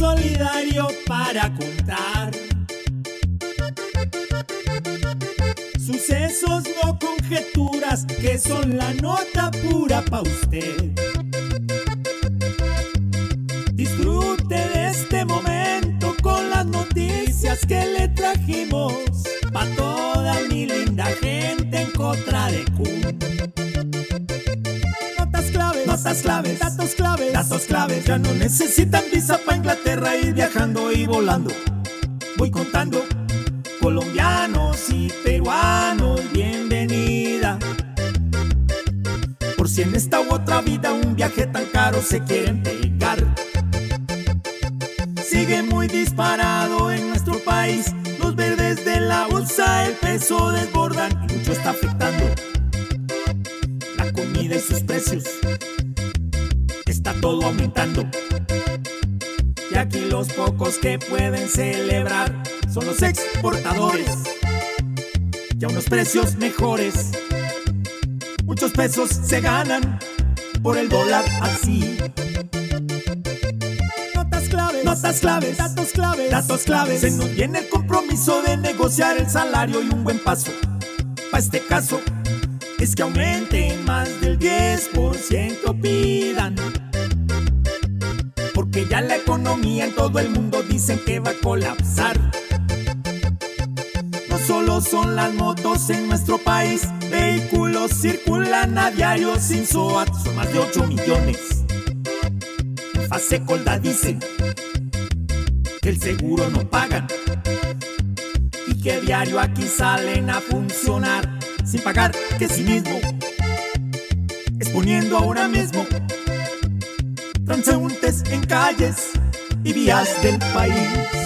solidario para contar. Sucesos, no conjeturas, que son la nota pura pa' usted. Disfrute de este momento con las noticias que le trajimos pa' toda mi linda gente en contra de Kun. Claves, datos claves, datos claves. Ya no necesitan visa pa' Inglaterra ir viajando y volando. Voy contando colombianos y peruanos, bienvenida. Por si en esta u otra vida un viaje tan caro se quieren pegar. Sigue muy disparado en nuestro país. Los verdes de la bolsa el peso desbordan y mucho está afectando. Y sus precios. Está todo aumentando. Y aquí los pocos que pueden celebrar son los exportadores. Y a unos precios mejores. Muchos pesos se ganan por el dólar así. Notas claves, notas claves, datos claves, datos claves. Se nos viene el compromiso de negociar el salario y un buen paso. Para este caso es que aumenten más del 10% pidan. Porque ya la economía en todo el mundo dicen que va a colapsar. No solo son las motos en nuestro país, vehículos circulan a diario sin SOAT, son más de 8 millones. En fase colda dicen que el seguro no pagan y que diario aquí salen a funcionar sin pagar que sí mismo, exponiendo ahora mismo transeúntes en calles y vías del país.